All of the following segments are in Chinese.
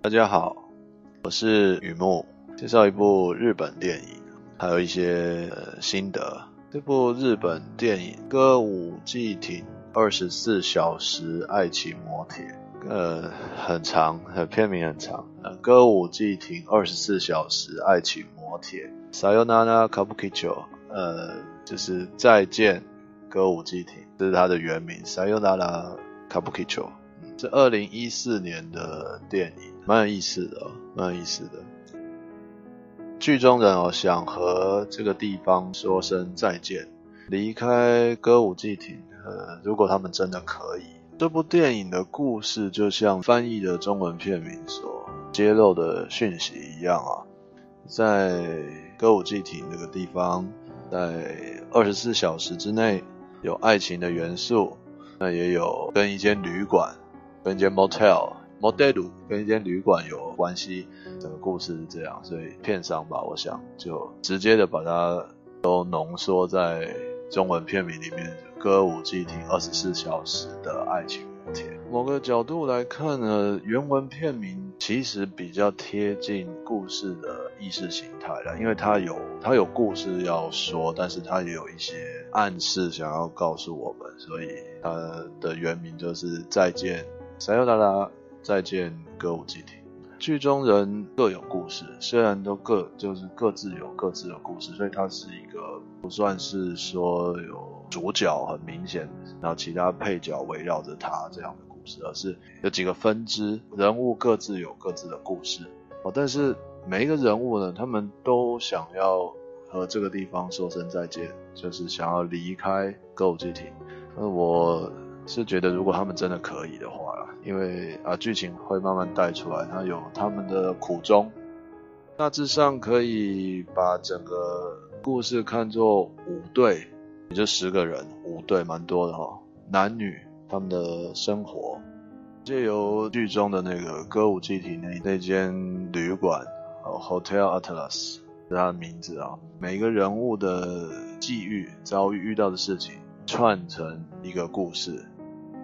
大家好，我是雨木，介绍一部日本电影，还有一些、心得。这部日本电影《歌舞伎町二十四小时爱情魔铁》，呃，很长，很片名很长。呃，《歌舞伎町二十四小时爱情魔帖》，Sayonara Kabukicho，呃，就是再见歌舞伎町，这是它的原名，Sayonara Kabukicho。是二零一四年的电影，蛮有意思的，蛮有意思的。剧中人哦，想和这个地方说声再见，离开歌舞伎町。呃，如果他们真的可以，这部电影的故事就像翻译的中文片名所揭露的讯息一样啊，在歌舞伎町这个地方，在二十四小时之内有爱情的元素，那也有跟一间旅馆、跟一间 motel。Modelu 跟一间旅馆有关系，整个故事是这样，所以片商吧，我想就直接的把它都浓缩在中文片名里面，歌舞伎町二十四小时的爱情魔帖。某个角度来看呢，原文片名其实比较贴近故事的意识形态了，因为它有它有故事要说，但是它也有一些暗示想要告诉我们，所以它的原名就是再见，撒由那拉。再见，歌舞伎町。剧中人各有故事，虽然都各就是各自有各自的故事，所以它是一个不算是说有主角很明显，然后其他配角围绕着他这样的故事，而是有几个分支，人物各自有各自的故事。哦，但是每一个人物呢，他们都想要和这个地方说声再见，就是想要离开歌舞伎町。那我。是觉得如果他们真的可以的话，因为啊剧情会慢慢带出来，他有他们的苦衷，大致上可以把整个故事看作五对，也就十个人，五对蛮多的哈，男女他们的生活，借由剧中的那个歌舞伎町那那间旅馆，Hotel Atlas 是他的名字啊，每个人物的际遇遭遇遇到的事情串成一个故事。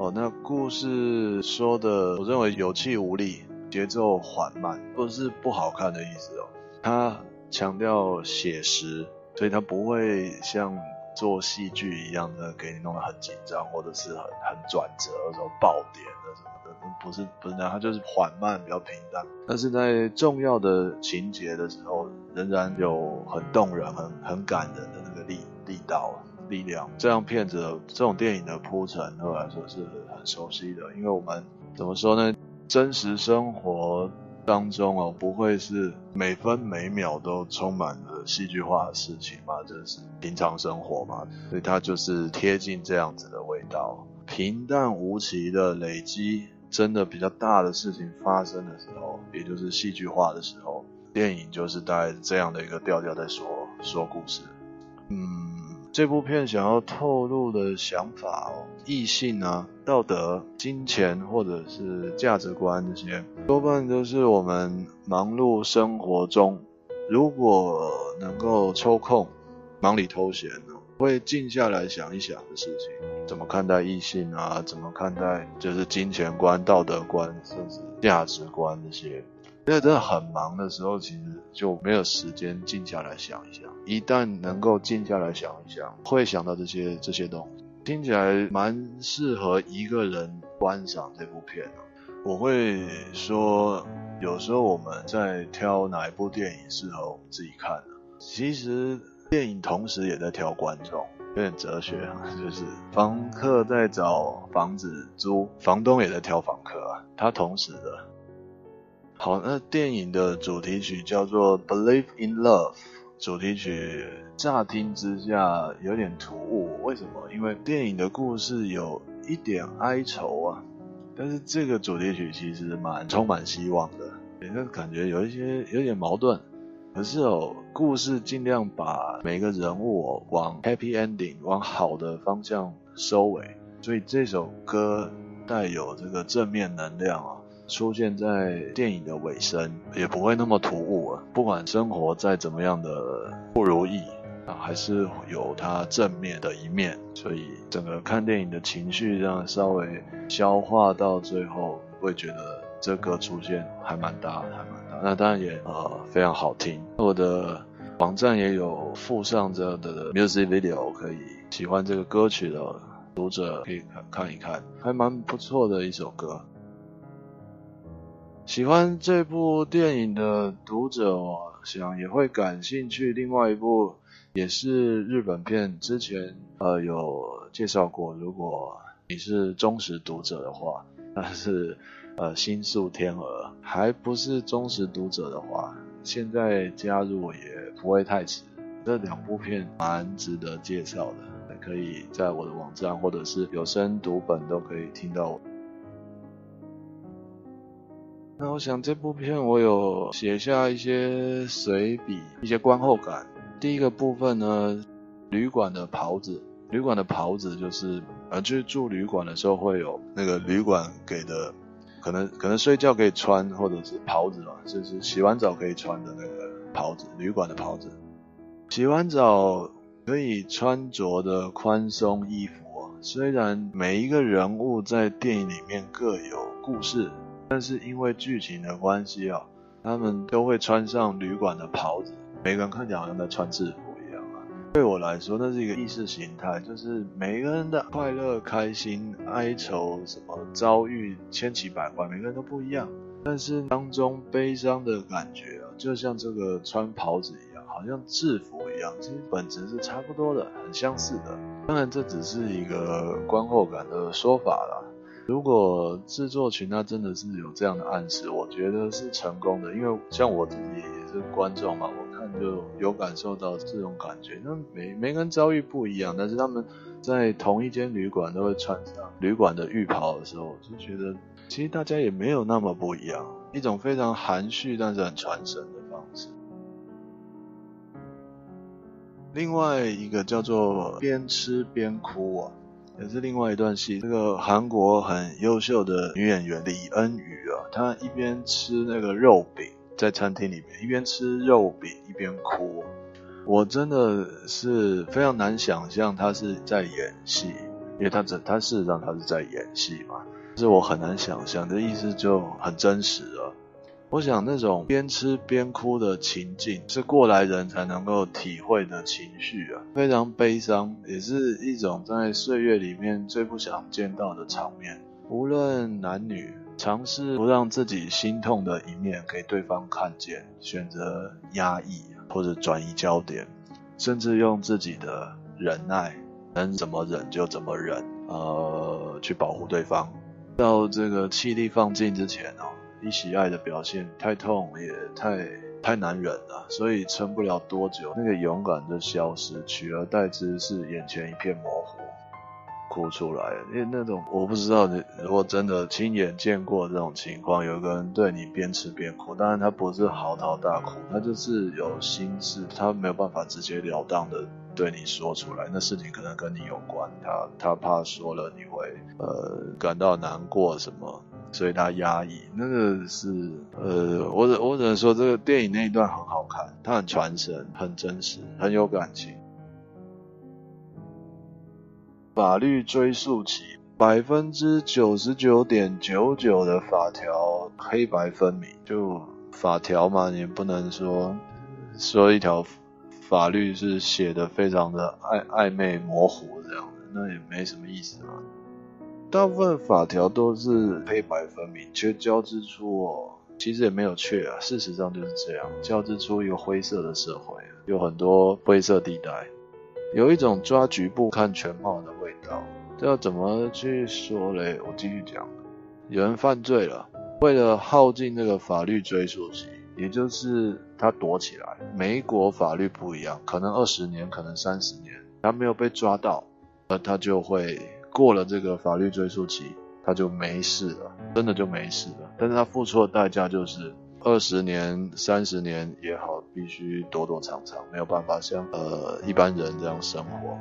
哦，那故事说的，我认为有气无力，节奏缓慢，不是不好看的意思哦。它强调写实，所以它不会像做戏剧一样的给你弄得很紧张，或者是很很转折或者爆点的什么的，不是不是那样，它就是缓慢，比较平淡。但是在重要的情节的时候，仍然有很动人、很很感人的那个力力道。力量，这样片子这种电影的铺陈对我来说是很熟悉的，因为我们怎么说呢？真实生活当中哦，不会是每分每秒都充满了戏剧化的事情嘛，这是平常生活嘛，所以它就是贴近这样子的味道，平淡无奇的累积，真的比较大的事情发生的时候，也就是戏剧化的时候，电影就是带这样的一个调调在说说故事，嗯。这部片想要透露的想法哦，异性啊、道德、金钱或者是价值观这些，多半都是我们忙碌生活中，如果能够抽空忙里偷闲呢，会静下来想一想的事情。怎么看待异性啊？怎么看待就是金钱观、道德观，甚至价值观这些？因为真的很忙的时候，其实就没有时间静下来想一想。一旦能够静下来想一想，会想到这些这些东西，听起来蛮适合一个人观赏这部片的。我会说，有时候我们在挑哪一部电影适合我们自己看，其实电影同时也在挑观众，有点哲学啊，就是房客在找房子租，房东也在挑房客啊，他同时的。好，那电影的主题曲叫做《Believe in Love》。主题曲乍听之下有点突兀，为什么？因为电影的故事有一点哀愁啊。但是这个主题曲其实蛮充满希望的，人感觉有一些有点矛盾。可是哦，故事尽量把每个人物往 happy ending，往好的方向收尾，所以这首歌带有这个正面能量啊。出现在电影的尾声，也不会那么突兀啊。不管生活再怎么样的不如意啊，还是有它正面的一面。所以整个看电影的情绪这样稍微消化到最后，会觉得这歌出现还蛮大的，还蛮大。那当然也呃非常好听。我的网站也有附上这样的 music video，可以喜欢这个歌曲的读者可以看一看，还蛮不错的一首歌。喜欢这部电影的读者，我想也会感兴趣。另外一部也是日本片，之前呃有介绍过。如果你是忠实读者的话，那是呃新宿天鹅；还不是忠实读者的话，现在加入也不会太迟。这两部片蛮值得介绍的，可以在我的网站或者是有声读本都可以听到。那我想这部片我有写下一些随笔，一些观后感。第一个部分呢，旅馆的袍子，旅馆的袍子就是呃，去住旅馆的时候会有那个旅馆给的，可能可能睡觉可以穿，或者是袍子嘛，就是洗完澡可以穿的那个袍子，旅馆的袍子。洗完澡可以穿着的宽松衣服，啊虽然每一个人物在电影里面各有故事。但是因为剧情的关系啊，他们都会穿上旅馆的袍子，每个人看起来好像在穿制服一样啊。对我来说，那是一个意识形态，就是每个人的快乐、开心、哀愁，什么遭遇千奇百怪，每个人都不一样。但是当中悲伤的感觉啊，就像这个穿袍子一样，好像制服一样，其实本质是差不多的，很相似的。当然，这只是一个观后感的说法啦。如果制作群他真的是有这样的暗示，我觉得是成功的，因为像我自己也是观众嘛，我看就有感受到这种感觉。那每每个人遭遇不一样，但是他们在同一间旅馆都会穿上旅馆的浴袍的时候，就觉得其实大家也没有那么不一样，一种非常含蓄但是很传神的方式。另外一个叫做边吃边哭啊。也是另外一段戏，这个韩国很优秀的女演员李恩宇啊，她一边吃那个肉饼，在餐厅里面一边吃肉饼一边哭，我真的是非常难想象她是在演戏，因为她她事实上她是在演戏嘛，是我很难想象，这意思就很真实了。我想那种边吃边哭的情境是过来人才能够体会的情绪啊，非常悲伤，也是一种在岁月里面最不想见到的场面。无论男女，尝试不让自己心痛的一面给对方看见，选择压抑或者转移焦点，甚至用自己的忍耐，能怎么忍就怎么忍，呃，去保护对方。到这个气力放尽之前哦。你喜爱的表现太痛也太太难忍了，所以撑不了多久，那个勇敢就消失，取而代之是眼前一片模糊，哭出来了。因为那种我不知道你如果真的亲眼见过这种情况，有个人对你边吃边哭，当然他不是嚎啕大哭，他就是有心事，他没有办法直截了当的对你说出来，那事情可能跟你有关，他他怕说了你会呃感到难过什么。所以他压抑，那个是呃，我只我只能说这个电影那一段很好看，它很传神，很真实，很有感情。法律追溯期，百分之九十九点九九的法条黑白分明，就法条嘛，你不能说说一条法律是写的非常的暧暧昧模糊这样的，那也没什么意思嘛。大部分法条都是黑白分明，却交织出哦，其实也没有却啊，事实上就是这样，交织出一个灰色的社会，有很多灰色地带，有一种抓局部看全貌的味道。这要怎么去说嘞？我继续讲，有人犯罪了，为了耗尽这个法律追溯期，也就是他躲起来，美国法律不一样，可能二十年，可能三十年，他没有被抓到，而他就会。过了这个法律追诉期，他就没事了，真的就没事了。但是他付出的代价就是二十年、三十年也好，必须躲躲藏藏，没有办法像呃一般人这样生活，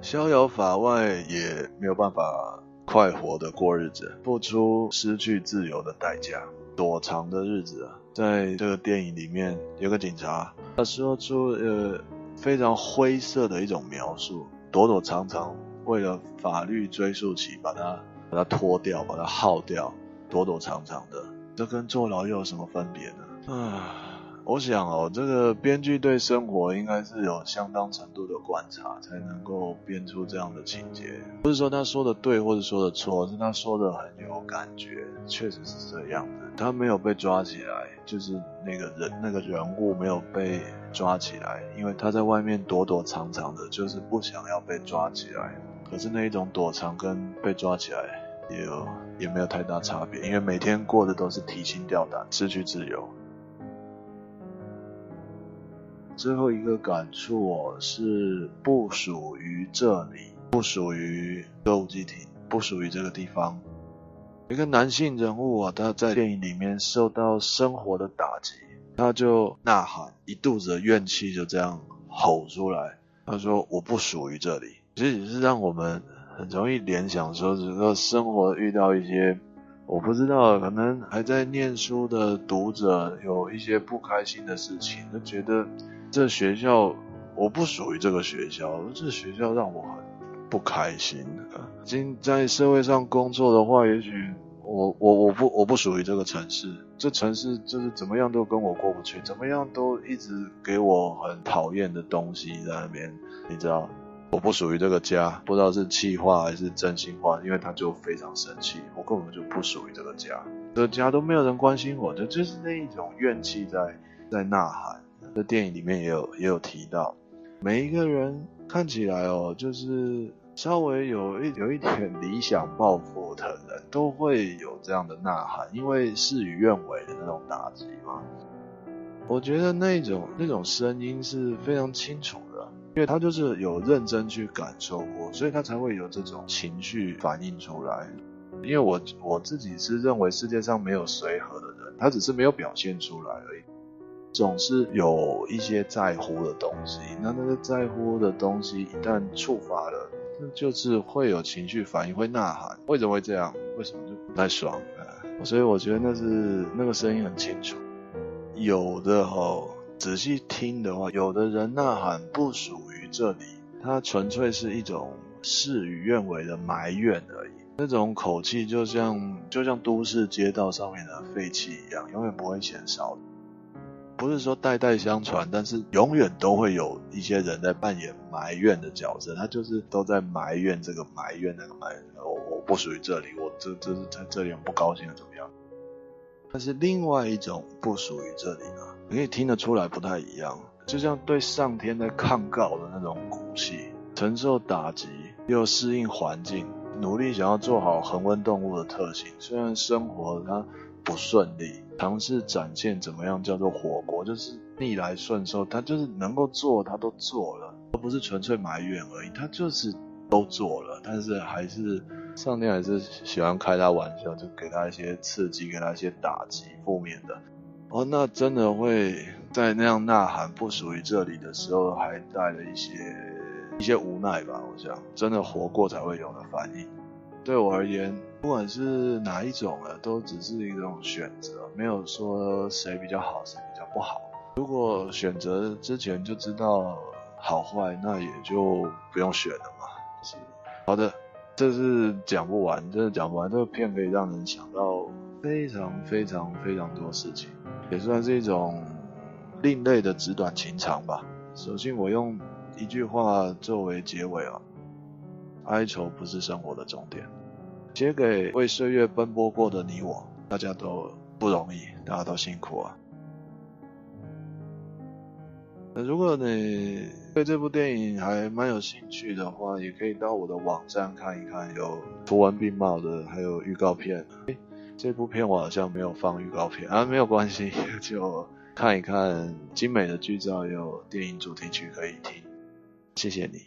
逍遥法外也没有办法快活的过日子，付出失去自由的代价，躲藏的日子。在这个电影里面，有个警察，他说出呃非常灰色的一种描述，躲躲藏藏。为了法律追溯期，把它把它拖掉，把它耗掉，躲躲藏藏的，这跟坐牢又有什么分别呢？啊。我想哦，这个编剧对生活应该是有相当程度的观察，才能够编出这样的情节。不是说他说的对或者说的错，是他说的很有感觉，确实是这样的。他没有被抓起来，就是那个人那个人物没有被抓起来，因为他在外面躲躲藏藏的，就是不想要被抓起来。可是那一种躲藏跟被抓起来也有也没有太大差别，因为每天过的都是提心吊胆，失去自由。最后一个感触哦，是不属于这里，不属于歌舞伎町，不属于这个地方。一个男性人物啊，他在电影里面受到生活的打击，他就呐喊，一肚子的怨气就这样吼出来。他说：“我不属于这里。”其实是让我们很容易联想说，整个生活遇到一些我不知道，可能还在念书的读者有一些不开心的事情，就觉得。这学校我不属于这个学校，这学校让我很不开心。今在社会上工作的话，也许我我我不我不属于这个城市，这城市就是怎么样都跟我过不去，怎么样都一直给我很讨厌的东西在那边，你知道，我不属于这个家，不知道是气话还是真心话，因为他就非常生气，我根本就不属于这个家，这个家都没有人关心我，就就是那一种怨气在在呐喊。这电影里面也有也有提到，每一个人看起来哦，就是稍微有一有一点理想抱负的人，都会有这样的呐喊，因为事与愿违的那种打击嘛。我觉得那种那种声音是非常清楚的，因为他就是有认真去感受过，所以他才会有这种情绪反映出来。因为我我自己是认为世界上没有随和的人，他只是没有表现出来而已。总是有一些在乎的东西，那那个在乎的东西一旦触发了，那就是会有情绪反应，会呐喊。为什么会这样？为什么就不太爽？所以我觉得那是那个声音很清楚。有的哦，仔细听的话，有的人呐喊不属于这里，他纯粹是一种事与愿违的埋怨而已。那种口气就像就像都市街道上面的废气一样，永远不会减少。不是说代代相传，但是永远都会有一些人在扮演埋怨的角色，他就是都在埋怨这个埋怨那个埋怨，我我不属于这里，我这这是在这里很不高兴的怎么样？但是另外一种不属于这里呢，你可以听得出来不太一样，就像对上天在抗告的那种骨气，承受打击又适应环境，努力想要做好恒温动物的特性，虽然生活它不顺利。尝试展现怎么样叫做火锅，就是逆来顺受，他就是能够做，他都做了，而不是纯粹埋怨而已，他就是都做了，但是还是上天还是喜欢开他玩笑，就给他一些刺激，给他一些打击，负面的。哦，那真的会在那样呐喊不属于这里的时候，还带了一些一些无奈吧，我想，真的活过才会有的反应。对我而言，不管是哪一种的，都只是一种选择，没有说谁比较好，谁比较不好。如果选择之前就知道好坏，那也就不用选了嘛。是，好的，这是讲不完，真的讲不完。这个片可以让人想到非常非常非常多事情，也算是一种另类的纸短情长吧。首先，我用一句话作为结尾啊。哀愁不是生活的终点，写给为岁月奔波过的你我，大家都不容易，大家都辛苦啊。如果你对这部电影还蛮有兴趣的话，也可以到我的网站看一看，有图文并茂的，还有预告片。这部片我好像没有放预告片啊，没有关系，就看一看精美的剧照，有电影主题曲可以听。谢谢你。